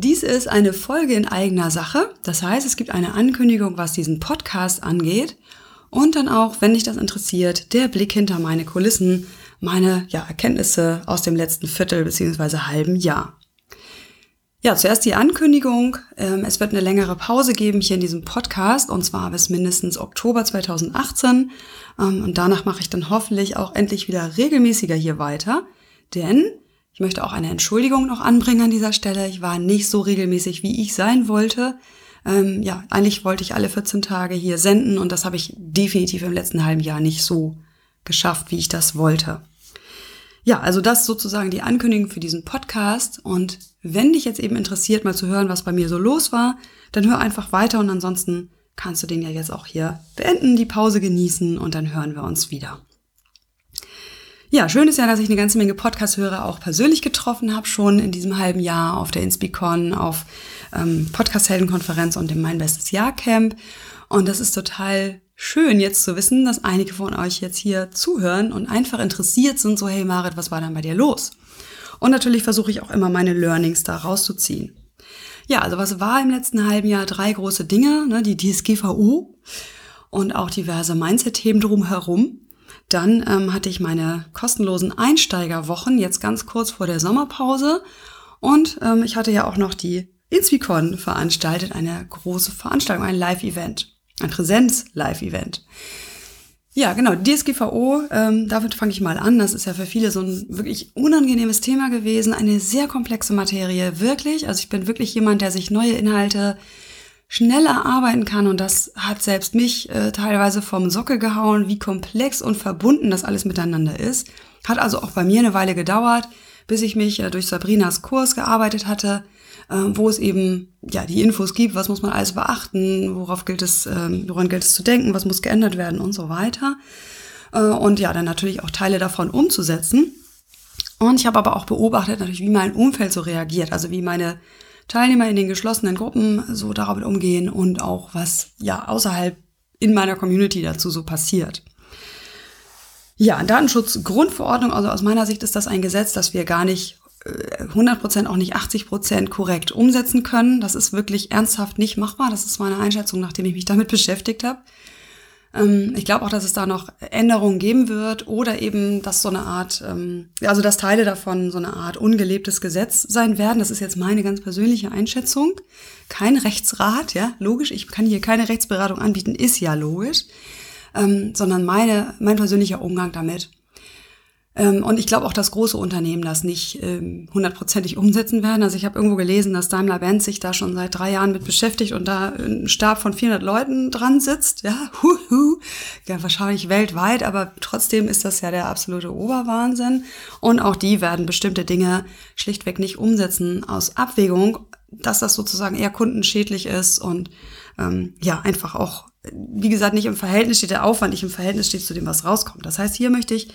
Dies ist eine Folge in eigener Sache. Das heißt, es gibt eine Ankündigung, was diesen Podcast angeht. Und dann auch, wenn dich das interessiert, der Blick hinter meine Kulissen, meine ja, Erkenntnisse aus dem letzten Viertel bzw. halben Jahr. Ja, zuerst die Ankündigung. Ähm, es wird eine längere Pause geben hier in diesem Podcast und zwar bis mindestens Oktober 2018. Ähm, und danach mache ich dann hoffentlich auch endlich wieder regelmäßiger hier weiter. Denn ich möchte auch eine Entschuldigung noch anbringen an dieser Stelle. Ich war nicht so regelmäßig, wie ich sein wollte. Ähm, ja, eigentlich wollte ich alle 14 Tage hier senden und das habe ich definitiv im letzten halben Jahr nicht so geschafft, wie ich das wollte. Ja, also das sozusagen die Ankündigung für diesen Podcast. Und wenn dich jetzt eben interessiert, mal zu hören, was bei mir so los war, dann hör einfach weiter und ansonsten kannst du den ja jetzt auch hier beenden, die Pause genießen und dann hören wir uns wieder. Ja, schön ist ja, dass ich eine ganze Menge Podcast-Hörer auch persönlich getroffen habe, schon in diesem halben Jahr auf der Inspicon, auf ähm, Podcast-Heldenkonferenz und dem Mein Bestes Jahr Camp. Und das ist total schön jetzt zu wissen, dass einige von euch jetzt hier zuhören und einfach interessiert sind, so hey Marit, was war denn bei dir los? Und natürlich versuche ich auch immer meine Learnings da rauszuziehen. Ja, also was war im letzten halben Jahr? Drei große Dinge, ne, die DSGVO und auch diverse Mindset-Themen drumherum. Dann ähm, hatte ich meine kostenlosen Einsteigerwochen jetzt ganz kurz vor der Sommerpause und ähm, ich hatte ja auch noch die Inspicon veranstaltet, eine große Veranstaltung, ein Live-Event, ein Präsenz-Live-Event. Ja, genau, DSGVO, ähm, damit fange ich mal an. Das ist ja für viele so ein wirklich unangenehmes Thema gewesen, eine sehr komplexe Materie, wirklich. Also ich bin wirklich jemand, der sich neue Inhalte schneller arbeiten kann. Und das hat selbst mich äh, teilweise vom Sockel gehauen, wie komplex und verbunden das alles miteinander ist. Hat also auch bei mir eine Weile gedauert, bis ich mich äh, durch Sabrinas Kurs gearbeitet hatte, äh, wo es eben ja die Infos gibt, was muss man alles beachten, worauf gilt es, äh, woran gilt es zu denken, was muss geändert werden und so weiter. Äh, und ja, dann natürlich auch Teile davon umzusetzen. Und ich habe aber auch beobachtet, natürlich, wie mein Umfeld so reagiert, also wie meine Teilnehmer in den geschlossenen Gruppen so damit umgehen und auch was ja außerhalb in meiner Community dazu so passiert. Ja, Datenschutzgrundverordnung, also aus meiner Sicht ist das ein Gesetz, das wir gar nicht 100 äh, Prozent, auch nicht 80 Prozent korrekt umsetzen können. Das ist wirklich ernsthaft nicht machbar. Das ist meine Einschätzung, nachdem ich mich damit beschäftigt habe. Ähm, ich glaube auch, dass es da noch Änderungen geben wird oder eben, dass so eine Art, ähm, also dass Teile davon so eine Art ungelebtes Gesetz sein werden. Das ist jetzt meine ganz persönliche Einschätzung. Kein Rechtsrat, ja, logisch. Ich kann hier keine Rechtsberatung anbieten, ist ja logisch, ähm, sondern meine, mein persönlicher Umgang damit. Ähm, und ich glaube auch, dass große Unternehmen das nicht ähm, hundertprozentig umsetzen werden. Also ich habe irgendwo gelesen, dass Daimler-Benz sich da schon seit drei Jahren mit beschäftigt und da ein Stab von 400 Leuten dran sitzt. Ja, huhu. ja, wahrscheinlich weltweit, aber trotzdem ist das ja der absolute Oberwahnsinn. Und auch die werden bestimmte Dinge schlichtweg nicht umsetzen aus Abwägung, dass das sozusagen eher kundenschädlich ist und ähm, ja, einfach auch, wie gesagt, nicht im Verhältnis steht der Aufwand, nicht im Verhältnis steht zu dem, was rauskommt. Das heißt, hier möchte ich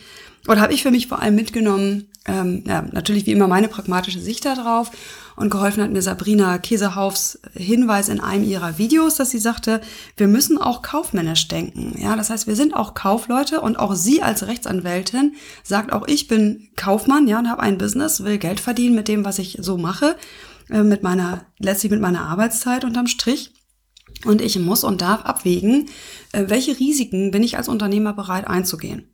oder habe ich für mich vor allem mitgenommen, ähm, ja, natürlich wie immer meine pragmatische Sicht darauf und geholfen hat mir Sabrina Käsehaufs Hinweis in einem ihrer Videos, dass sie sagte, wir müssen auch kaufmännisch denken. Ja, das heißt, wir sind auch Kaufleute und auch sie als Rechtsanwältin sagt auch, ich bin Kaufmann, ja, und habe ein Business, will Geld verdienen mit dem, was ich so mache, äh, mit meiner, letztlich mit meiner Arbeitszeit unterm Strich. Und ich muss und darf abwägen, äh, welche Risiken bin ich als Unternehmer bereit einzugehen.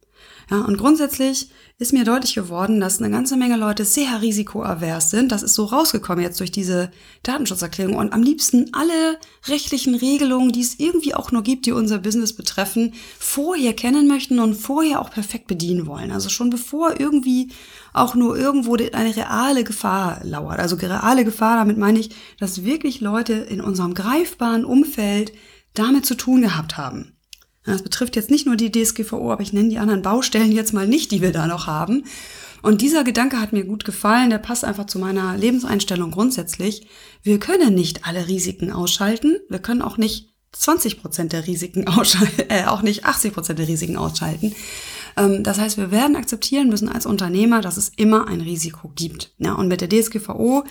Ja, und grundsätzlich ist mir deutlich geworden, dass eine ganze Menge Leute sehr risikoavers sind. Das ist so rausgekommen jetzt durch diese Datenschutzerklärung und am liebsten alle rechtlichen Regelungen, die es irgendwie auch nur gibt, die unser Business betreffen, vorher kennen möchten und vorher auch perfekt bedienen wollen. Also schon bevor irgendwie auch nur irgendwo eine reale Gefahr lauert. Also reale Gefahr, damit meine ich, dass wirklich Leute in unserem greifbaren Umfeld damit zu tun gehabt haben. Das betrifft jetzt nicht nur die DSGVO, aber ich nenne die anderen Baustellen jetzt mal nicht, die wir da noch haben. Und dieser Gedanke hat mir gut gefallen, der passt einfach zu meiner Lebenseinstellung grundsätzlich. Wir können nicht alle Risiken ausschalten, wir können auch nicht 20 Prozent der Risiken ausschalten, äh, auch nicht 80 Prozent der Risiken ausschalten. Ähm, das heißt, wir werden akzeptieren müssen als Unternehmer, dass es immer ein Risiko gibt. Ja, und mit der DSGVO,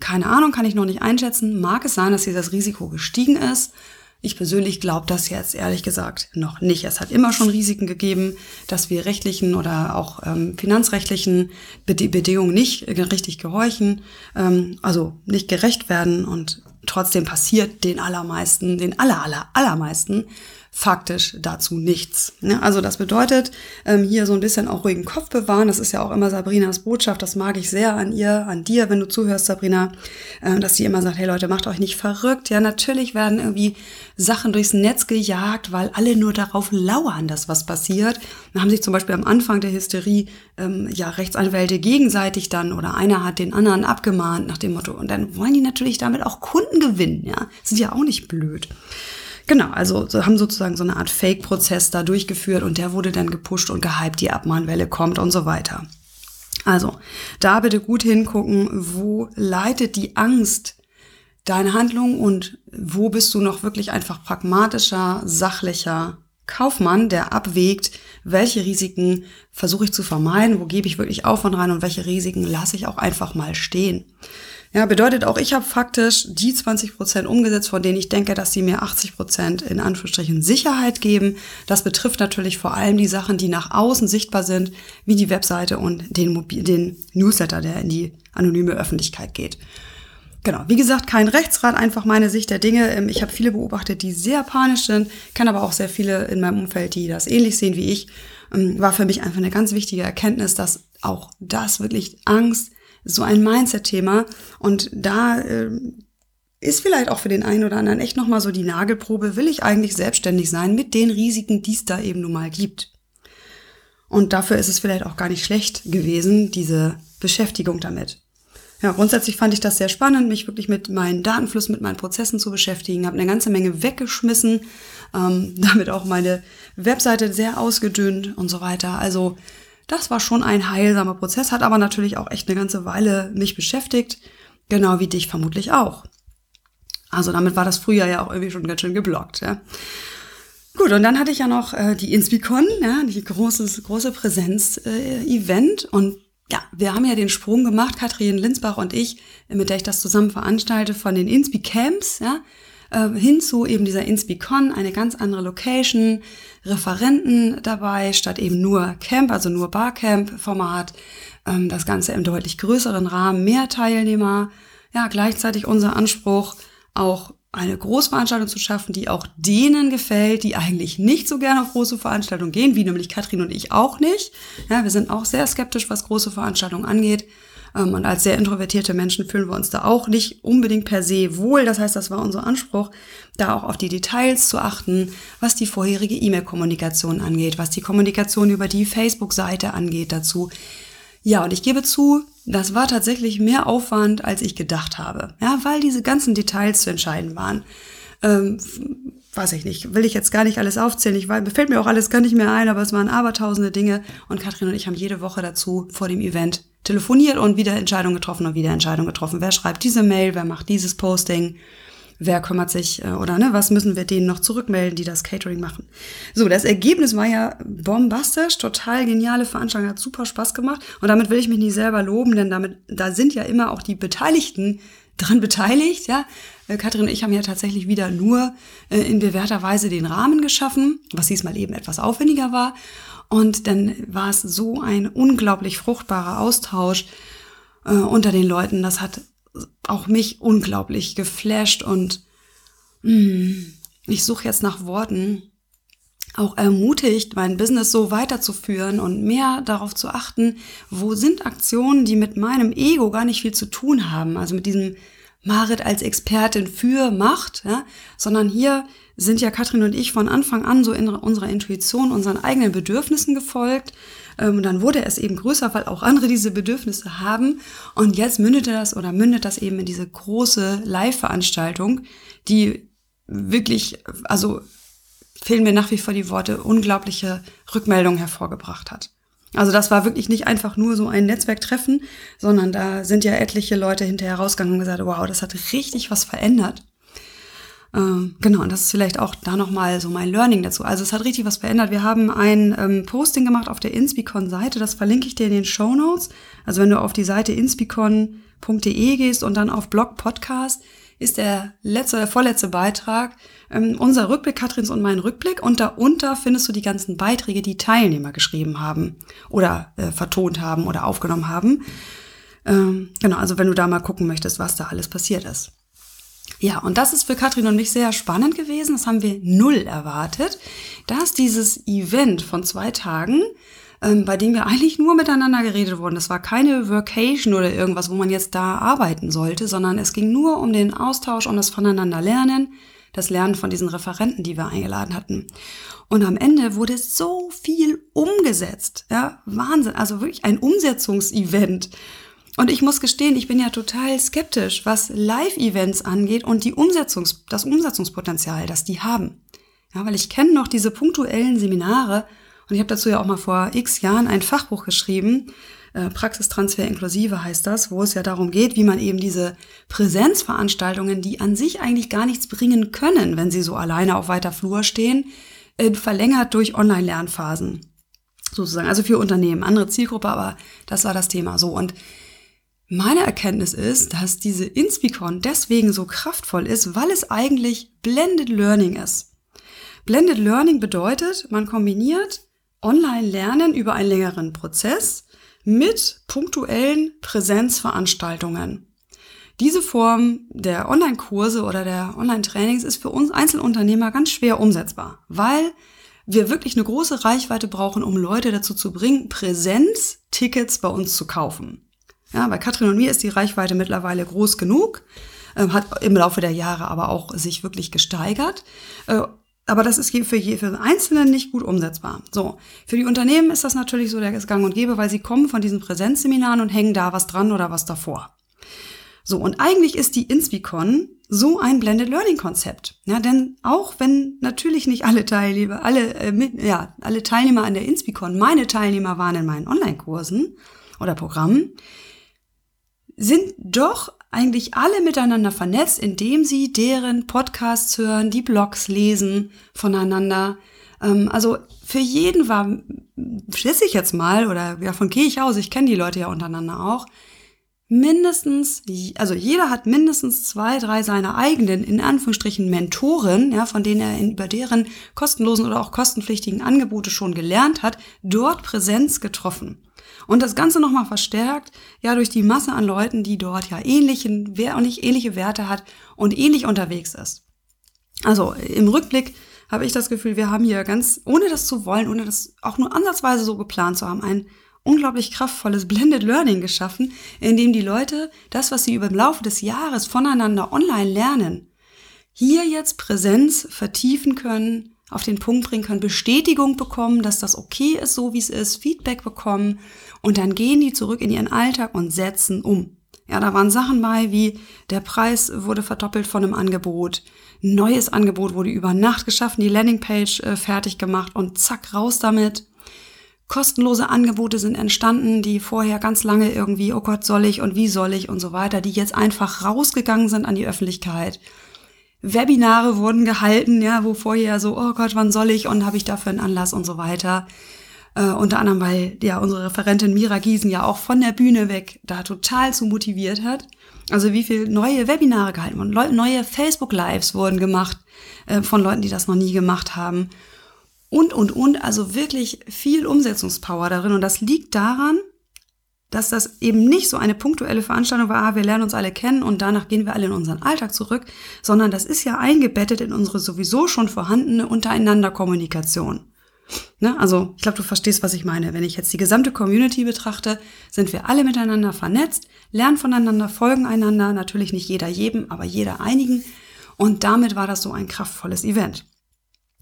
keine Ahnung, kann ich noch nicht einschätzen, mag es sein, dass dieses Risiko gestiegen ist. Ich persönlich glaube das jetzt ehrlich gesagt noch nicht. Es hat immer schon Risiken gegeben, dass wir rechtlichen oder auch ähm, finanzrechtlichen Bedingungen nicht richtig gehorchen, ähm, also nicht gerecht werden und trotzdem passiert den allermeisten, den aller, aller, allermeisten faktisch dazu nichts. Ja, also das bedeutet, ähm, hier so ein bisschen auch ruhigen Kopf bewahren. Das ist ja auch immer Sabrinas Botschaft. Das mag ich sehr an ihr, an dir, wenn du zuhörst, Sabrina, äh, dass sie immer sagt, hey Leute, macht euch nicht verrückt. Ja, natürlich werden irgendwie Sachen durchs Netz gejagt, weil alle nur darauf lauern, dass was passiert. Da haben sich zum Beispiel am Anfang der Hysterie ähm, ja Rechtsanwälte gegenseitig dann oder einer hat den anderen abgemahnt nach dem Motto. Und dann wollen die natürlich damit auch Kunden gewinnen. Ja, sind ja auch nicht blöd. Genau, also so haben sozusagen so eine Art Fake-Prozess da durchgeführt und der wurde dann gepusht und gehypt, die Abmahnwelle kommt und so weiter. Also, da bitte gut hingucken, wo leitet die Angst deine Handlung und wo bist du noch wirklich einfach pragmatischer, sachlicher Kaufmann, der abwägt, welche Risiken versuche ich zu vermeiden, wo gebe ich wirklich Aufwand rein und welche Risiken lasse ich auch einfach mal stehen. Ja, bedeutet auch, ich habe faktisch die 20 Prozent umgesetzt, von denen ich denke, dass sie mir 80 Prozent in Anführungsstrichen Sicherheit geben. Das betrifft natürlich vor allem die Sachen, die nach außen sichtbar sind, wie die Webseite und den, Mobil den Newsletter, der in die anonyme Öffentlichkeit geht. Genau, wie gesagt, kein Rechtsrat, einfach meine Sicht der Dinge. Ähm, ich habe viele beobachtet, die sehr panisch sind, kann aber auch sehr viele in meinem Umfeld, die das ähnlich sehen wie ich. Ähm, war für mich einfach eine ganz wichtige Erkenntnis, dass auch das wirklich Angst so ein Mindset-Thema. Und da äh, ist vielleicht auch für den einen oder anderen echt nochmal so die Nagelprobe, will ich eigentlich selbstständig sein mit den Risiken, die es da eben nun mal gibt. Und dafür ist es vielleicht auch gar nicht schlecht gewesen, diese Beschäftigung damit. Ja, grundsätzlich fand ich das sehr spannend, mich wirklich mit meinen Datenfluss, mit meinen Prozessen zu beschäftigen, habe eine ganze Menge weggeschmissen, ähm, damit auch meine Webseite sehr ausgedünnt und so weiter. Also das war schon ein heilsamer Prozess, hat aber natürlich auch echt eine ganze Weile mich beschäftigt, genau wie dich vermutlich auch. Also damit war das Frühjahr ja auch irgendwie schon ganz schön geblockt. Ja. Gut, und dann hatte ich ja noch äh, die Inspicon, ja, die großes, große Präsenz-Event. Äh, und ja, wir haben ja den Sprung gemacht, Katrin Linsbach und ich, mit der ich das zusammen veranstalte, von den Inspi-Camps, ja, äh, hin zu eben dieser InspiCon, eine ganz andere Location, Referenten dabei, statt eben nur Camp, also nur Barcamp-Format, ähm, das Ganze im deutlich größeren Rahmen, mehr Teilnehmer, ja, gleichzeitig unser Anspruch, auch eine Großveranstaltung zu schaffen, die auch denen gefällt, die eigentlich nicht so gerne auf große Veranstaltungen gehen, wie nämlich Katrin und ich auch nicht. Ja, wir sind auch sehr skeptisch, was große Veranstaltungen angeht. Ähm, und als sehr introvertierte Menschen fühlen wir uns da auch nicht unbedingt per se wohl. Das heißt, das war unser Anspruch, da auch auf die Details zu achten, was die vorherige E-Mail-Kommunikation angeht, was die Kommunikation über die Facebook-Seite angeht dazu. Ja, und ich gebe zu, das war tatsächlich mehr Aufwand, als ich gedacht habe. Ja, weil diese ganzen Details zu entscheiden waren. Ähm, weiß ich nicht, will ich jetzt gar nicht alles aufzählen. Ich weiß, fällt mir auch alles gar nicht mehr ein, aber es waren abertausende Dinge. Und Katrin und ich haben jede Woche dazu vor dem Event telefoniert und wieder Entscheidungen getroffen und wieder Entscheidungen getroffen. Wer schreibt diese Mail, wer macht dieses Posting, wer kümmert sich äh, oder ne, was müssen wir denen noch zurückmelden, die das Catering machen. So, das Ergebnis war ja bombastisch, total geniale Veranstaltung, hat super Spaß gemacht und damit will ich mich nicht selber loben, denn damit da sind ja immer auch die Beteiligten dran beteiligt, ja. Äh, Katrin und ich haben ja tatsächlich wieder nur äh, in bewährter Weise den Rahmen geschaffen, was diesmal eben etwas aufwendiger war. Und dann war es so ein unglaublich fruchtbarer Austausch äh, unter den Leuten. Das hat auch mich unglaublich geflasht und mh, mm, ich suche jetzt nach Worten, auch ermutigt, mein Business so weiterzuführen und mehr darauf zu achten, wo sind Aktionen, die mit meinem Ego gar nicht viel zu tun haben, also mit diesem Marit als Expertin für Macht, ja, sondern hier sind ja Katrin und ich von Anfang an so in unserer Intuition, unseren eigenen Bedürfnissen gefolgt. Ähm, dann wurde es eben größer, weil auch andere diese Bedürfnisse haben. Und jetzt mündete das oder mündet das eben in diese große Live-Veranstaltung, die wirklich, also fehlen mir nach wie vor die Worte, unglaubliche Rückmeldungen hervorgebracht hat. Also das war wirklich nicht einfach nur so ein Netzwerktreffen, sondern da sind ja etliche Leute hinterher rausgegangen und gesagt, wow, das hat richtig was verändert. Ähm, genau, und das ist vielleicht auch da nochmal so mein Learning dazu. Also es hat richtig was verändert. Wir haben ein ähm, Posting gemacht auf der Inspicon-Seite, das verlinke ich dir in den Show Notes. Also wenn du auf die Seite inspicon.de gehst und dann auf Blog Podcast, ist der letzte oder vorletzte Beitrag ähm, unser Rückblick, Katrins und mein Rückblick. Und darunter findest du die ganzen Beiträge, die Teilnehmer geschrieben haben oder äh, vertont haben oder aufgenommen haben. Ähm, genau, also wenn du da mal gucken möchtest, was da alles passiert ist. Ja, und das ist für Katrin und mich sehr spannend gewesen. Das haben wir null erwartet, dass dieses Event von zwei Tagen, ähm, bei dem wir eigentlich nur miteinander geredet wurden, das war keine Workation oder irgendwas, wo man jetzt da arbeiten sollte, sondern es ging nur um den Austausch, um das Voneinander lernen, das Lernen von diesen Referenten, die wir eingeladen hatten. Und am Ende wurde so viel umgesetzt. Ja, Wahnsinn. Also wirklich ein Umsetzungsevent. Und ich muss gestehen, ich bin ja total skeptisch, was Live-Events angeht und die Umsetzungs das Umsetzungspotenzial, das die haben. Ja, weil ich kenne noch diese punktuellen Seminare und ich habe dazu ja auch mal vor x Jahren ein Fachbuch geschrieben, äh, Praxistransfer inklusive heißt das, wo es ja darum geht, wie man eben diese Präsenzveranstaltungen, die an sich eigentlich gar nichts bringen können, wenn sie so alleine auf weiter Flur stehen, äh, verlängert durch Online-Lernphasen. Sozusagen, also für Unternehmen, andere Zielgruppe, aber das war das Thema so. Und meine Erkenntnis ist, dass diese Inspicon deswegen so kraftvoll ist, weil es eigentlich Blended Learning ist. Blended Learning bedeutet, man kombiniert Online-Lernen über einen längeren Prozess mit punktuellen Präsenzveranstaltungen. Diese Form der Online-Kurse oder der Online-Trainings ist für uns Einzelunternehmer ganz schwer umsetzbar, weil wir wirklich eine große Reichweite brauchen, um Leute dazu zu bringen, Präsenz-Tickets bei uns zu kaufen. Ja, bei Katrin und mir ist die Reichweite mittlerweile groß genug, äh, hat im Laufe der Jahre aber auch sich wirklich gesteigert. Äh, aber das ist für, je, für den Einzelnen nicht gut umsetzbar. So, für die Unternehmen ist das natürlich so der Gang und Gäbe, weil sie kommen von diesen Präsenzseminaren und hängen da was dran oder was davor. So, und eigentlich ist die Inspicon so ein Blended Learning Konzept. Ja, denn auch wenn natürlich nicht alle Teilnehmer, alle, äh, mit, ja, alle Teilnehmer an der Inspicon meine Teilnehmer waren in meinen Online-Kursen oder Programmen, sind doch eigentlich alle miteinander vernetzt, indem sie deren Podcasts hören, die Blogs lesen voneinander. Ähm, also für jeden war, schätze ich jetzt mal, oder davon gehe ich aus, ich kenne die Leute ja untereinander auch, mindestens, also jeder hat mindestens zwei, drei seiner eigenen, in Anführungsstrichen, Mentoren, ja, von denen er über deren kostenlosen oder auch kostenpflichtigen Angebote schon gelernt hat, dort Präsenz getroffen. Und das Ganze nochmal verstärkt, ja, durch die Masse an Leuten, die dort ja ähnlichen, wer nicht ähnliche Werte hat und ähnlich unterwegs ist. Also im Rückblick habe ich das Gefühl, wir haben hier ganz, ohne das zu wollen, ohne das auch nur ansatzweise so geplant zu haben, ein unglaublich kraftvolles Blended Learning geschaffen, in dem die Leute das, was sie über den Laufe des Jahres voneinander online lernen, hier jetzt Präsenz vertiefen können, auf den Punkt bringen können, Bestätigung bekommen, dass das okay ist, so wie es ist, Feedback bekommen und dann gehen die zurück in ihren Alltag und setzen um. Ja, da waren Sachen bei, wie der Preis wurde verdoppelt von einem Angebot, neues Angebot wurde über Nacht geschaffen, die Landingpage äh, fertig gemacht und zack, raus damit. Kostenlose Angebote sind entstanden, die vorher ganz lange irgendwie, oh Gott, soll ich und wie soll ich und so weiter, die jetzt einfach rausgegangen sind an die Öffentlichkeit Webinare wurden gehalten, ja, wo vorher so, oh Gott, wann soll ich und habe ich dafür einen Anlass und so weiter. Äh, unter anderem, weil ja unsere Referentin Mira Giesen ja auch von der Bühne weg da total zu motiviert hat. Also wie viel neue Webinare gehalten wurden, neue Facebook-Lives wurden gemacht äh, von Leuten, die das noch nie gemacht haben. Und, und, und, also wirklich viel Umsetzungspower darin. Und das liegt daran, dass das eben nicht so eine punktuelle Veranstaltung war, ah, wir lernen uns alle kennen und danach gehen wir alle in unseren Alltag zurück, sondern das ist ja eingebettet in unsere sowieso schon vorhandene untereinander Kommunikation. Ne? Also ich glaube, du verstehst, was ich meine. Wenn ich jetzt die gesamte Community betrachte, sind wir alle miteinander vernetzt, lernen voneinander, folgen einander, natürlich nicht jeder jedem, aber jeder einigen. Und damit war das so ein kraftvolles Event.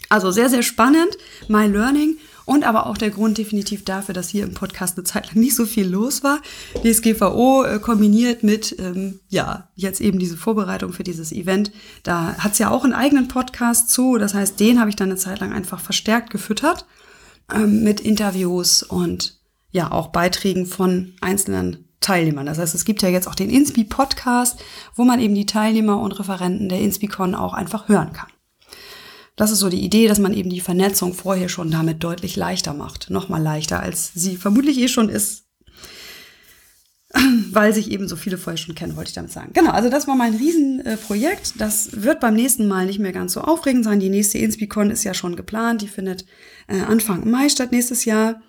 Also sehr, sehr spannend, My Learning und aber auch der Grund definitiv dafür, dass hier im Podcast eine Zeit lang nicht so viel los war. DSGVO äh, kombiniert mit, ähm, ja, jetzt eben diese Vorbereitung für dieses Event. Da hat's ja auch einen eigenen Podcast zu. Das heißt, den habe ich dann eine Zeit lang einfach verstärkt gefüttert ähm, mit Interviews und ja auch Beiträgen von einzelnen Teilnehmern. Das heißt, es gibt ja jetzt auch den Inspi-Podcast, wo man eben die Teilnehmer und Referenten der InspiCon auch einfach hören kann. Das ist so die Idee, dass man eben die Vernetzung vorher schon damit deutlich leichter macht. Nochmal leichter, als sie vermutlich eh schon ist, weil sich eben so viele vorher schon kennen, wollte ich damit sagen. Genau, also das war mein Riesenprojekt. Das wird beim nächsten Mal nicht mehr ganz so aufregend sein. Die nächste InspiCon ist ja schon geplant. Die findet äh, Anfang Mai statt nächstes Jahr.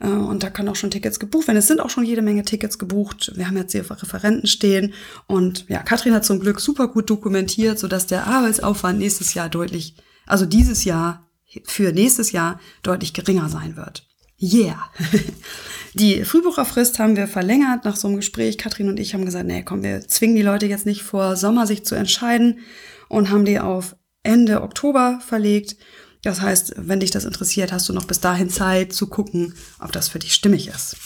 Äh, und da können auch schon Tickets gebucht werden. Es sind auch schon jede Menge Tickets gebucht. Wir haben jetzt hier Referenten stehen. Und ja, Katrin hat zum Glück super gut dokumentiert, sodass der Arbeitsaufwand nächstes Jahr deutlich, also dieses Jahr für nächstes Jahr deutlich geringer sein wird. Yeah. Die Frühbucherfrist haben wir verlängert nach so einem Gespräch. Katrin und ich haben gesagt, nee, komm, wir zwingen die Leute jetzt nicht vor Sommer sich zu entscheiden und haben die auf Ende Oktober verlegt. Das heißt, wenn dich das interessiert, hast du noch bis dahin Zeit zu gucken, ob das für dich stimmig ist.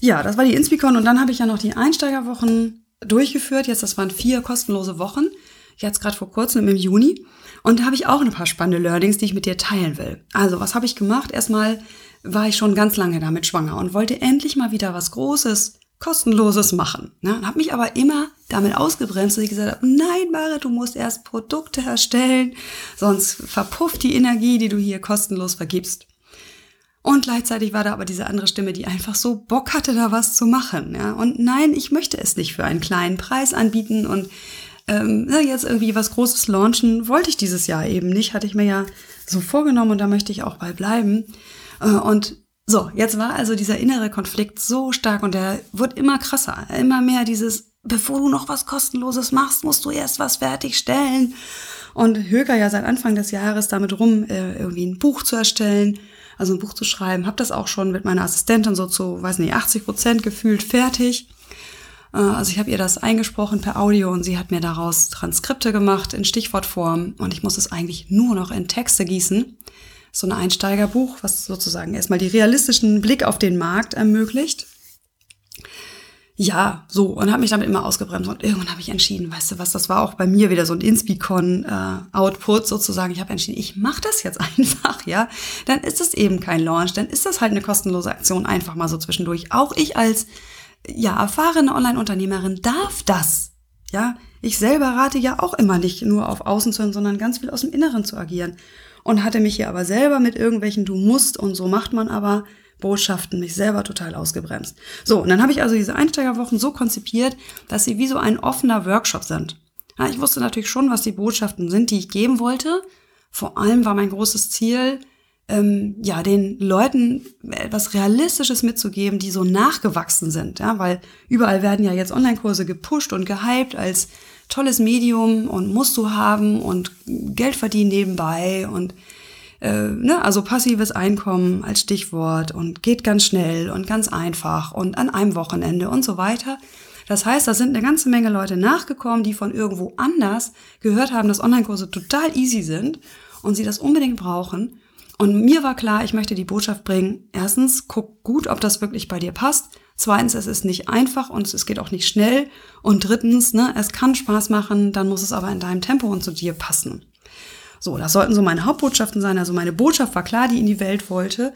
Ja, das war die Inspicon und dann habe ich ja noch die Einsteigerwochen durchgeführt. Jetzt, das waren vier kostenlose Wochen. Jetzt gerade vor kurzem im Juni. Und da habe ich auch ein paar spannende Learnings, die ich mit dir teilen will. Also, was habe ich gemacht? Erstmal war ich schon ganz lange damit schwanger und wollte endlich mal wieder was Großes, kostenloses machen. Ne? Habe mich aber immer damit ausgebremst, dass ich gesagt habe, nein, Mare, du musst erst Produkte erstellen, sonst verpufft die Energie, die du hier kostenlos vergibst. Und gleichzeitig war da aber diese andere Stimme, die einfach so Bock hatte, da was zu machen. Ja? Und nein, ich möchte es nicht für einen kleinen Preis anbieten und ähm, jetzt irgendwie was Großes launchen, wollte ich dieses Jahr eben nicht, hatte ich mir ja so vorgenommen und da möchte ich auch bei bleiben. Äh, und so, jetzt war also dieser innere Konflikt so stark und der wird immer krasser, immer mehr dieses, bevor du noch was kostenloses machst, musst du erst was fertigstellen. Und Höker ja seit Anfang des Jahres damit rum, äh, irgendwie ein Buch zu erstellen, also ein Buch zu schreiben. Hab das auch schon mit meiner Assistentin so zu, weiß nicht, 80 Prozent gefühlt fertig. Äh, also ich habe ihr das eingesprochen per Audio und sie hat mir daraus Transkripte gemacht in Stichwortform und ich muss es eigentlich nur noch in Texte gießen so ein Einsteigerbuch, was sozusagen erstmal die realistischen Blick auf den Markt ermöglicht. Ja, so, und habe mich damit immer ausgebremst. Und irgendwann habe ich entschieden, weißt du was, das war auch bei mir wieder so ein Inspicon-Output äh, sozusagen. Ich habe entschieden, ich mache das jetzt einfach, ja. Dann ist es eben kein Launch, dann ist das halt eine kostenlose Aktion, einfach mal so zwischendurch. Auch ich als, ja, erfahrene Online-Unternehmerin darf das, ja. Ich selber rate ja auch immer nicht nur auf Außen zu hören, sondern ganz viel aus dem Inneren zu agieren und hatte mich hier aber selber mit irgendwelchen Du musst und so macht man aber Botschaften mich selber total ausgebremst. So, und dann habe ich also diese Einsteigerwochen so konzipiert, dass sie wie so ein offener Workshop sind. Ja, ich wusste natürlich schon, was die Botschaften sind, die ich geben wollte. Vor allem war mein großes Ziel, ähm, ja, den Leuten etwas Realistisches mitzugeben, die so nachgewachsen sind. Ja, weil überall werden ja jetzt Online-Kurse gepusht und gehypt als tolles Medium und musst du haben und Geld verdienen nebenbei und äh, ne, also passives Einkommen als Stichwort und geht ganz schnell und ganz einfach und an einem Wochenende und so weiter. Das heißt, da sind eine ganze Menge Leute nachgekommen, die von irgendwo anders gehört haben, dass Online-Kurse total easy sind und sie das unbedingt brauchen. Und mir war klar, ich möchte die Botschaft bringen. Erstens, guck gut, ob das wirklich bei dir passt. Zweitens, es ist nicht einfach und es geht auch nicht schnell. Und drittens, ne, es kann Spaß machen, dann muss es aber in deinem Tempo und zu dir passen. So, das sollten so meine Hauptbotschaften sein. Also meine Botschaft war klar, die in die Welt wollte.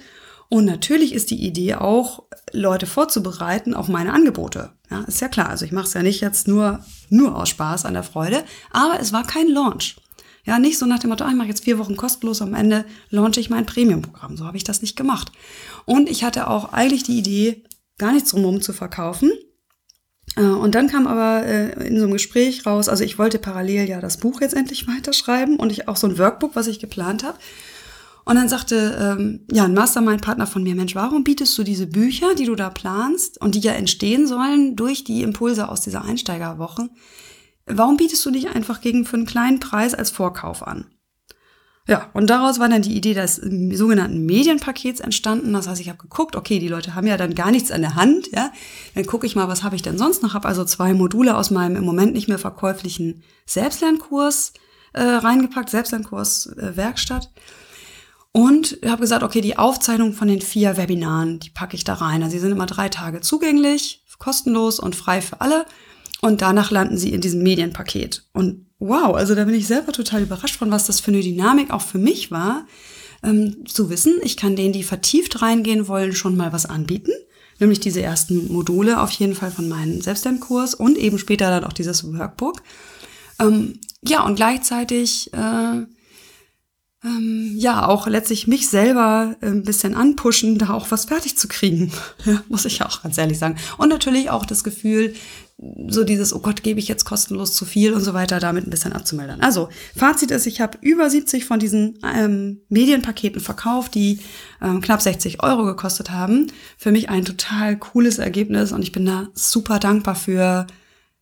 Und natürlich ist die Idee auch, Leute vorzubereiten auf meine Angebote. Ja, ist ja klar. Also ich mache es ja nicht jetzt nur, nur aus Spaß an der Freude. Aber es war kein Launch. Ja, nicht so nach dem Motto, ah, ich mache jetzt vier Wochen kostenlos, am Ende launche ich mein Premium-Programm. So habe ich das nicht gemacht. Und ich hatte auch eigentlich die Idee, gar nichts drumherum zu verkaufen. Äh, und dann kam aber äh, in so einem Gespräch raus, also ich wollte parallel ja das Buch jetzt endlich weiterschreiben und ich auch so ein Workbook, was ich geplant habe. Und dann sagte ähm, ja ein Mastermind-Partner von mir, Mensch, warum bietest du diese Bücher, die du da planst und die ja entstehen sollen durch die Impulse aus dieser Einsteigerwoche, warum bietest du dich einfach gegen für einen kleinen Preis als Vorkauf an? Ja, und daraus war dann die Idee des sogenannten Medienpakets entstanden. Das heißt, ich habe geguckt, okay, die Leute haben ja dann gar nichts an der Hand, ja. Dann gucke ich mal, was habe ich denn sonst noch? Habe also zwei Module aus meinem im Moment nicht mehr verkäuflichen Selbstlernkurs äh, reingepackt, Selbstlernkurs äh, Werkstatt. Und habe gesagt, okay, die Aufzeichnung von den vier Webinaren, die packe ich da rein. Also sie sind immer drei Tage zugänglich, kostenlos und frei für alle. Und danach landen sie in diesem Medienpaket. Und wow, also da bin ich selber total überrascht von, was das für eine Dynamik auch für mich war. ähm, zu wissen, ich kann denen, die vertieft reingehen wollen, schon mal was anbieten. Nämlich diese ersten Module auf jeden Fall von meinem Selbstlernkurs und eben später dann auch dieses Workbook. Ähm, ja, und gleichzeitig äh, ähm, ja auch letztlich mich selber ein bisschen anpushen, da auch was fertig zu kriegen. muss ich auch ganz ehrlich sagen. Und natürlich auch das Gefühl, so dieses, oh Gott, gebe ich jetzt kostenlos zu viel und so weiter, damit ein bisschen abzumelden. Also, Fazit ist, ich habe über 70 von diesen ähm, Medienpaketen verkauft, die ähm, knapp 60 Euro gekostet haben. Für mich ein total cooles Ergebnis und ich bin da super dankbar für,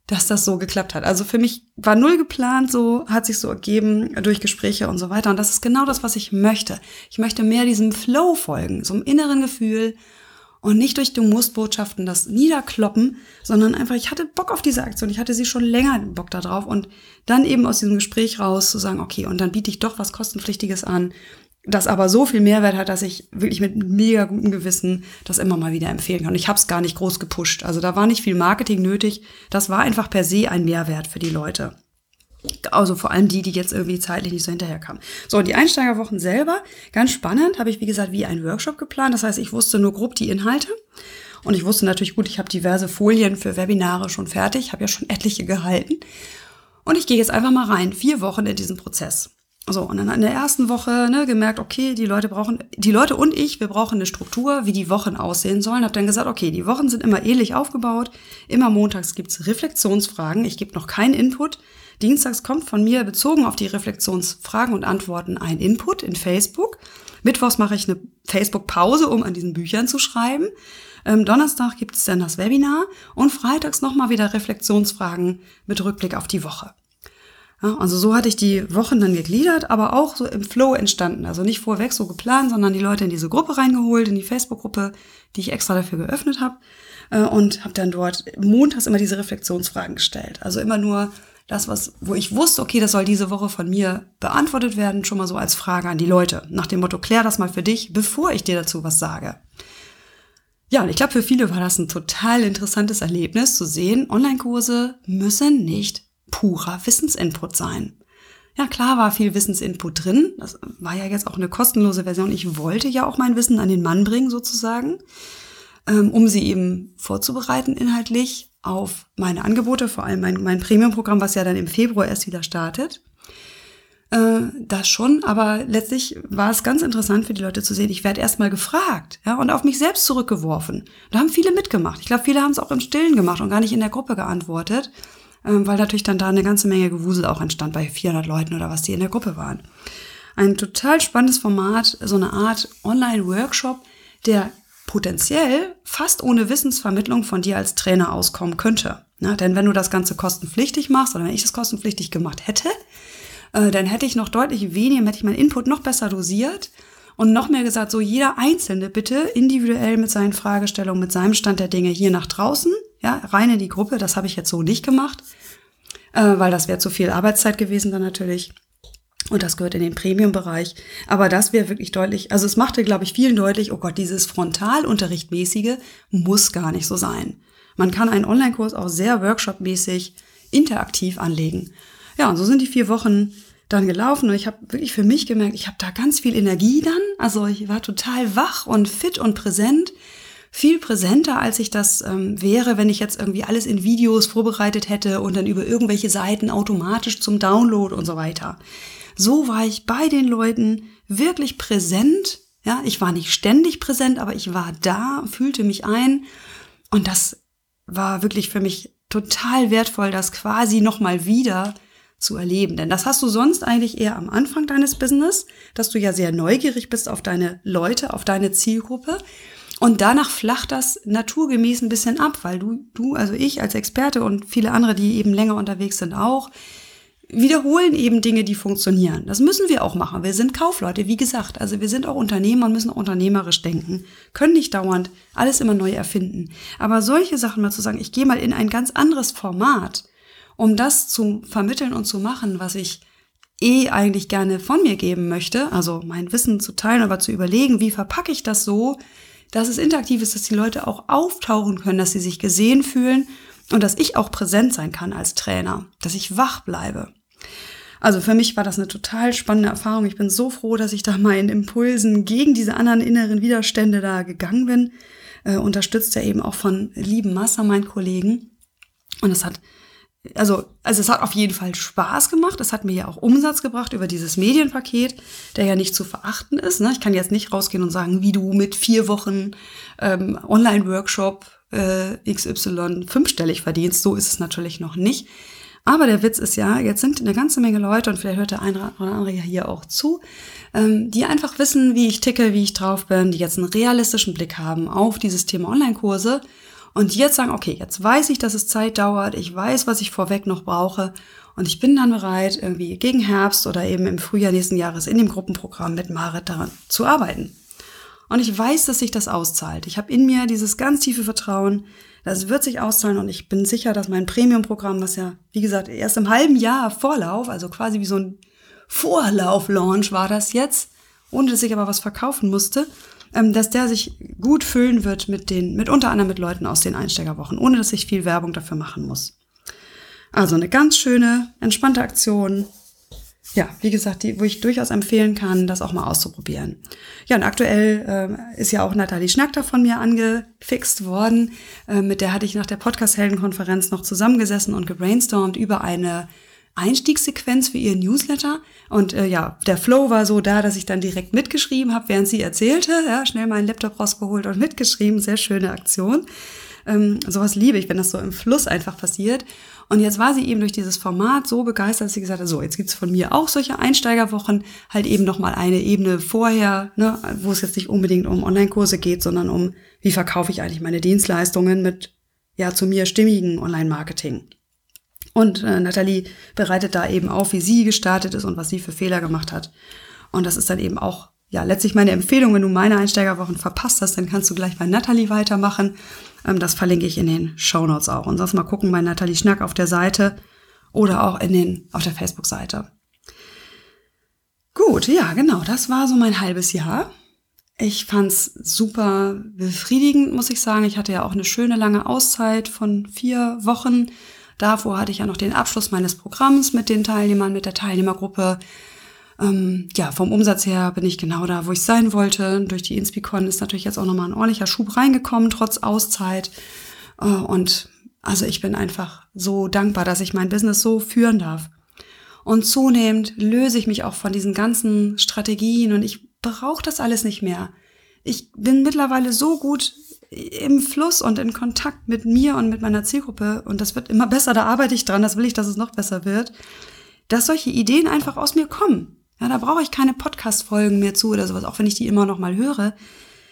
dass das so geklappt hat. Also für mich war null geplant, so hat sich so ergeben durch Gespräche und so weiter. Und das ist genau das, was ich möchte. Ich möchte mehr diesem Flow folgen, so einem inneren Gefühl und nicht durch du musst Botschaften das niederkloppen, sondern einfach, ich hatte Bock auf diese Aktion, ich hatte sie schon länger Bock da drauf und dann eben aus diesem Gespräch raus zu sagen, okay, und dann biete ich doch was kostenpflichtiges an, das aber so viel Mehrwert hat, dass ich wirklich mit mega gutem Gewissen das immer mal wieder empfehlen kann. Und ich habe es gar nicht groß gepusht. Also da war nicht viel Marketing nötig. Das war einfach per se ein Mehrwert für die Leute. Also vor allem die, die jetzt irgendwie zeitlich nicht so hinterherkamen. So, und die Einsteigerwochen selber, ganz spannend, habe ich wie gesagt wie ein Workshop geplant. Das heißt, ich wusste nur grob die Inhalte. Und ich wusste natürlich gut, ich habe diverse Folien für Webinare schon fertig, habe ja schon etliche gehalten. Und ich gehe jetzt einfach mal rein, vier Wochen in diesen Prozess. So, und dann in der ersten Woche ne, gemerkt, okay, die Leute brauchen, die Leute und ich, wir brauchen eine Struktur, wie die Wochen aussehen sollen. Hab dann gesagt, okay, die Wochen sind immer ähnlich aufgebaut. Immer montags gibt's Reflexionsfragen. Ich gebe noch keinen Input. Dienstags kommt von mir bezogen auf die Reflexionsfragen und Antworten ein Input in Facebook. Mittwochs mache ich eine Facebook-Pause, um an diesen Büchern zu schreiben. Ähm, Donnerstag gibt es dann das Webinar und freitags nochmal wieder Reflexionsfragen mit Rückblick auf die Woche. Ja, also so hatte ich die Wochen dann gegliedert, aber auch so im Flow entstanden. Also nicht vorweg so geplant, sondern die Leute in diese Gruppe reingeholt, in die Facebook-Gruppe, die ich extra dafür geöffnet habe. Äh, und habe dann dort montags immer diese Reflexionsfragen gestellt. Also immer nur das, was, wo ich wusste, okay, das soll diese Woche von mir beantwortet werden, schon mal so als Frage an die Leute. Nach dem Motto, klär das mal für dich, bevor ich dir dazu was sage. Ja, und ich glaube, für viele war das ein total interessantes Erlebnis zu sehen, Online-Kurse müssen nicht purer Wissensinput sein. Ja, klar war viel Wissensinput drin. Das war ja jetzt auch eine kostenlose Version. Ich wollte ja auch mein Wissen an den Mann bringen, sozusagen, ähm, um sie eben vorzubereiten inhaltlich auf meine Angebote, vor allem mein, mein Premium-Programm, was ja dann im Februar erst wieder startet. Äh, das schon, aber letztlich war es ganz interessant für die Leute zu sehen, ich werde erstmal gefragt ja, und auf mich selbst zurückgeworfen. Da haben viele mitgemacht. Ich glaube, viele haben es auch im Stillen gemacht und gar nicht in der Gruppe geantwortet ähm, weil natürlich dann da eine ganze Menge Gewusel auch entstand bei 400 Leuten oder was, die in der Gruppe waren. Ein total spannendes Format, so eine Art Online-Workshop, der potenziell fast ohne Wissensvermittlung von dir als Trainer auskommen könnte. Ja, denn wenn du das Ganze kostenpflichtig machst oder wenn ich das kostenpflichtig gemacht hätte, äh, dann hätte ich noch deutlich weniger, hätte ich meinen Input noch besser dosiert und noch mehr gesagt, so jeder Einzelne bitte individuell mit seinen Fragestellungen, mit seinem Stand der Dinge hier nach draußen, ja, rein in die Gruppe. Das habe ich jetzt so nicht gemacht, äh, weil das wäre zu viel Arbeitszeit gewesen dann natürlich. Und das gehört in den Premium-Bereich. Aber das wäre wirklich deutlich, also es machte, glaube ich, vielen deutlich, oh Gott, dieses Frontalunterrichtmäßige muss gar nicht so sein. Man kann einen Online-Kurs auch sehr workshopmäßig interaktiv anlegen. Ja, und so sind die vier Wochen dann gelaufen und ich habe wirklich für mich gemerkt, ich habe da ganz viel Energie dann. Also ich war total wach und fit und präsent viel präsenter, als ich das ähm, wäre, wenn ich jetzt irgendwie alles in Videos vorbereitet hätte und dann über irgendwelche Seiten automatisch zum Download und so weiter. So war ich bei den Leuten wirklich präsent. Ja, ich war nicht ständig präsent, aber ich war da, fühlte mich ein und das war wirklich für mich total wertvoll, das quasi nochmal wieder zu erleben. Denn das hast du sonst eigentlich eher am Anfang deines Business, dass du ja sehr neugierig bist auf deine Leute, auf deine Zielgruppe und danach flacht das naturgemäß ein bisschen ab, weil du, du, also ich als Experte und viele andere, die eben länger unterwegs sind, auch, wiederholen eben Dinge, die funktionieren. Das müssen wir auch machen. Wir sind Kaufleute, wie gesagt. Also wir sind auch Unternehmer und müssen auch unternehmerisch denken. Können nicht dauernd alles immer neu erfinden. Aber solche Sachen mal zu sagen, ich gehe mal in ein ganz anderes Format, um das zu vermitteln und zu machen, was ich eh eigentlich gerne von mir geben möchte, also mein Wissen zu teilen, aber zu überlegen, wie verpacke ich das so, dass es interaktiv ist, dass die Leute auch auftauchen können, dass sie sich gesehen fühlen und dass ich auch präsent sein kann als Trainer, dass ich wach bleibe. Also für mich war das eine total spannende Erfahrung. Ich bin so froh, dass ich da meinen Impulsen gegen diese anderen inneren Widerstände da gegangen bin. Äh, unterstützt ja eben auch von lieben Mastermind-Kollegen. Und es hat, also, also es hat auf jeden Fall Spaß gemacht. Es hat mir ja auch Umsatz gebracht über dieses Medienpaket, der ja nicht zu verachten ist. Ne? Ich kann jetzt nicht rausgehen und sagen, wie du mit vier Wochen ähm, Online-Workshop äh, XY fünfstellig verdienst. So ist es natürlich noch nicht. Aber der Witz ist ja, jetzt sind eine ganze Menge Leute, und vielleicht hört der eine oder andere ja hier auch zu, ähm, die einfach wissen, wie ich ticke, wie ich drauf bin, die jetzt einen realistischen Blick haben auf dieses Thema Online-Kurse und die jetzt sagen, okay, jetzt weiß ich, dass es Zeit dauert, ich weiß, was ich vorweg noch brauche und ich bin dann bereit, irgendwie gegen Herbst oder eben im Frühjahr nächsten Jahres in dem Gruppenprogramm mit Marit daran zu arbeiten. Und ich weiß, dass sich das auszahlt. Ich habe in mir dieses ganz tiefe Vertrauen, das wird sich auszahlen und ich bin sicher, dass mein Premium-Programm, was ja, wie gesagt, erst im halben Jahr Vorlauf, also quasi wie so ein Vorlauf-Launch war das jetzt, ohne dass ich aber was verkaufen musste, ähm, dass der sich gut füllen wird mit den, mit unter anderem mit Leuten aus den Einsteigerwochen, ohne dass ich viel Werbung dafür machen muss. Also eine ganz schöne, entspannte Aktion, ja, wie gesagt, die, wo ich durchaus empfehlen kann, das auch mal auszuprobieren. Ja, und aktuell äh, ist ja auch Nathalie Schnackter von mir angefixt worden. Äh, mit der hatte ich nach der Podcast-Helden-Konferenz noch zusammengesessen und gebrainstormt über eine Einstiegssequenz für ihr Newsletter. Und äh, ja, der Flow war so da, dass ich dann direkt mitgeschrieben habe, während sie erzählte. Ja, schnell meinen Laptop rausgeholt und mitgeschrieben. Sehr schöne Aktion. Ähm, sowas liebe ich, wenn das so im Fluss einfach passiert. Und jetzt war sie eben durch dieses Format so begeistert, dass sie gesagt hat, so, jetzt gibt's von mir auch solche Einsteigerwochen, halt eben nochmal eine Ebene vorher, ne, wo es jetzt nicht unbedingt um Online-Kurse geht, sondern um, wie verkaufe ich eigentlich meine Dienstleistungen mit, ja, zu mir stimmigen Online-Marketing. Und äh, Nathalie bereitet da eben auf, wie sie gestartet ist und was sie für Fehler gemacht hat. Und das ist dann eben auch ja, letztlich meine Empfehlung, wenn du meine Einsteigerwochen verpasst hast, dann kannst du gleich bei Natalie weitermachen. Ähm, das verlinke ich in den Show Notes auch. Und sonst mal gucken bei Natalie Schnack auf der Seite oder auch in den, auf der Facebook-Seite. Gut, ja, genau, das war so mein halbes Jahr. Ich fand's super befriedigend, muss ich sagen. Ich hatte ja auch eine schöne lange Auszeit von vier Wochen. Davor hatte ich ja noch den Abschluss meines Programms mit den Teilnehmern, mit der Teilnehmergruppe ähm, ja, vom Umsatz her bin ich genau da, wo ich sein wollte. Durch die Inspicon ist natürlich jetzt auch nochmal ein ordentlicher Schub reingekommen, trotz Auszeit. Äh, und also ich bin einfach so dankbar, dass ich mein Business so führen darf. Und zunehmend löse ich mich auch von diesen ganzen Strategien und ich brauche das alles nicht mehr. Ich bin mittlerweile so gut im Fluss und in Kontakt mit mir und mit meiner Zielgruppe und das wird immer besser, da arbeite ich dran, das will ich, dass es noch besser wird, dass solche Ideen einfach aus mir kommen. Ja, da brauche ich keine Podcast-Folgen mehr zu oder sowas, auch wenn ich die immer noch mal höre.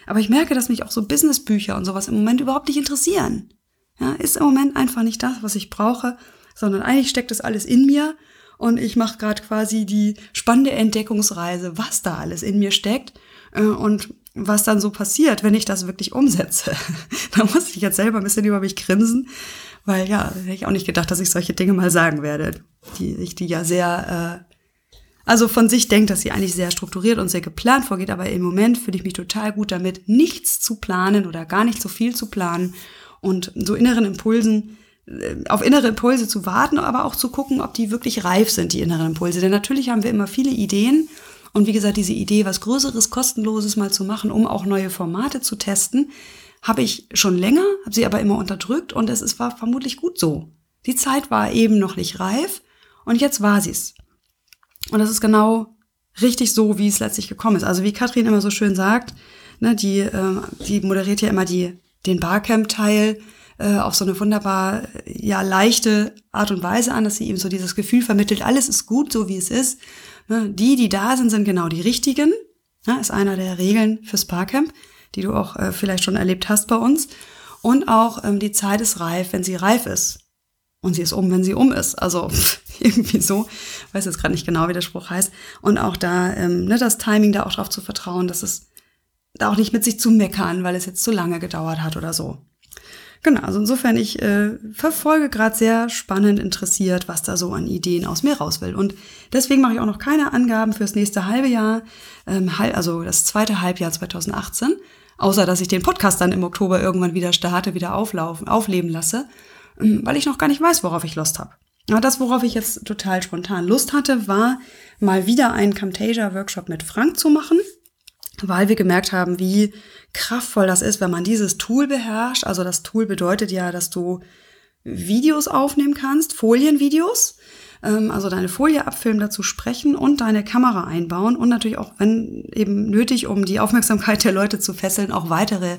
Aber ich merke, dass mich auch so Businessbücher und sowas im Moment überhaupt nicht interessieren. Ja, ist im Moment einfach nicht das, was ich brauche, sondern eigentlich steckt das alles in mir und ich mache gerade quasi die spannende Entdeckungsreise, was da alles in mir steckt äh, und was dann so passiert, wenn ich das wirklich umsetze. da muss ich jetzt selber ein bisschen über mich grinsen, weil ja, hätte ich auch nicht gedacht, dass ich solche Dinge mal sagen werde, die ich die ja sehr äh, also von sich denkt, dass sie eigentlich sehr strukturiert und sehr geplant vorgeht, aber im Moment fühle ich mich total gut damit, nichts zu planen oder gar nicht so viel zu planen und so inneren Impulsen, äh, auf innere Impulse zu warten, aber auch zu gucken, ob die wirklich reif sind, die inneren Impulse. Denn natürlich haben wir immer viele Ideen und wie gesagt, diese Idee, was Größeres, Kostenloses mal zu machen, um auch neue Formate zu testen, habe ich schon länger, habe sie aber immer unterdrückt und es war vermutlich gut so. Die Zeit war eben noch nicht reif und jetzt war sie's. Und das ist genau richtig so, wie es letztlich gekommen ist. Also wie Katrin immer so schön sagt, ne, die, äh, die moderiert ja immer die, den Barcamp-Teil äh, auf so eine wunderbar, ja, leichte Art und Weise an, dass sie ihm so dieses Gefühl vermittelt, alles ist gut, so wie es ist. Ne, die, die da sind, sind genau die richtigen. Ne, ist einer der Regeln fürs Barcamp, die du auch äh, vielleicht schon erlebt hast bei uns. Und auch ähm, die Zeit ist reif, wenn sie reif ist. Und sie ist um, wenn sie um ist. Also irgendwie so. Weiß jetzt gerade nicht genau, wie der Spruch heißt. Und auch da, ähm, ne, das Timing da auch drauf zu vertrauen, dass es da auch nicht mit sich zu meckern, weil es jetzt zu lange gedauert hat oder so. Genau, also insofern, ich äh, verfolge gerade sehr spannend interessiert, was da so an Ideen aus mir raus will. Und deswegen mache ich auch noch keine Angaben fürs nächste halbe Jahr, ähm, also das zweite Halbjahr 2018, außer dass ich den Podcast dann im Oktober irgendwann wieder starte, wieder auflaufen, aufleben lasse, weil ich noch gar nicht weiß, worauf ich Lust habe. Das, worauf ich jetzt total spontan Lust hatte, war mal wieder einen Camtasia-Workshop mit Frank zu machen, weil wir gemerkt haben, wie kraftvoll das ist, wenn man dieses Tool beherrscht. Also das Tool bedeutet ja, dass du Videos aufnehmen kannst, Folienvideos, ähm, also deine Folie abfilmen, dazu sprechen und deine Kamera einbauen und natürlich auch, wenn eben nötig, um die Aufmerksamkeit der Leute zu fesseln, auch weitere,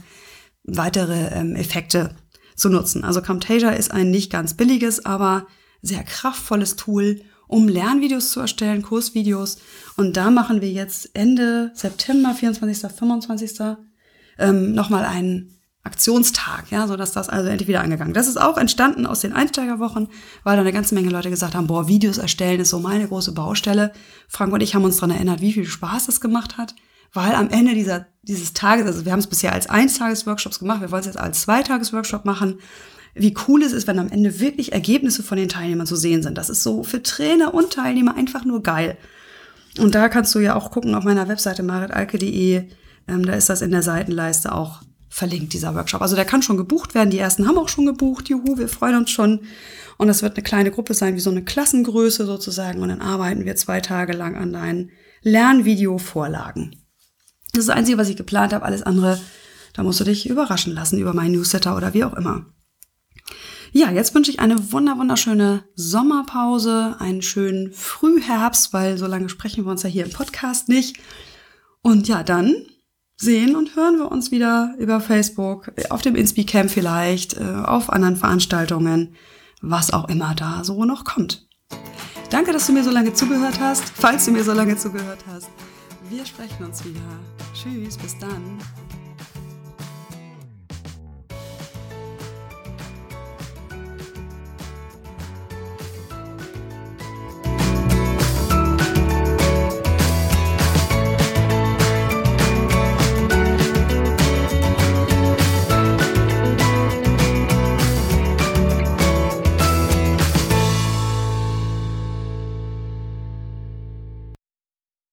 weitere ähm, Effekte zu nutzen. Also Camtasia ist ein nicht ganz billiges, aber sehr kraftvolles Tool, um Lernvideos zu erstellen, Kursvideos. Und da machen wir jetzt Ende September, 24., 25. Ähm, nochmal einen Aktionstag, ja, so dass das also endlich wieder angegangen. Das ist auch entstanden aus den Einsteigerwochen, weil da eine ganze Menge Leute gesagt haben, boah, Videos erstellen ist so meine große Baustelle. Frank und ich haben uns daran erinnert, wie viel Spaß das gemacht hat, weil am Ende dieser, dieses Tages, also wir haben es bisher als Eintages-Workshops gemacht, wir wollen es jetzt als Zweitages-Workshop machen, wie cool es ist, wenn am Ende wirklich Ergebnisse von den Teilnehmern zu sehen sind. Das ist so für Trainer und Teilnehmer einfach nur geil. Und da kannst du ja auch gucken auf meiner Webseite maritalke.de, ähm, da ist das in der Seitenleiste auch verlinkt, dieser Workshop. Also der kann schon gebucht werden. Die ersten haben auch schon gebucht. Juhu, wir freuen uns schon. Und das wird eine kleine Gruppe sein, wie so eine Klassengröße sozusagen. Und dann arbeiten wir zwei Tage lang an deinen Lernvideo-Vorlagen. Das ist das Einzige, was ich geplant habe. Alles andere, da musst du dich überraschen lassen über meinen Newsletter oder wie auch immer. Ja, jetzt wünsche ich eine wunder wunderschöne Sommerpause, einen schönen Frühherbst, weil so lange sprechen wir uns ja hier im Podcast nicht. Und ja, dann sehen und hören wir uns wieder über Facebook, auf dem Inspi-Camp vielleicht, äh, auf anderen Veranstaltungen, was auch immer da so noch kommt. Danke, dass du mir so lange zugehört hast. Falls du mir so lange zugehört hast, wir sprechen uns wieder. Tschüss, bis dann.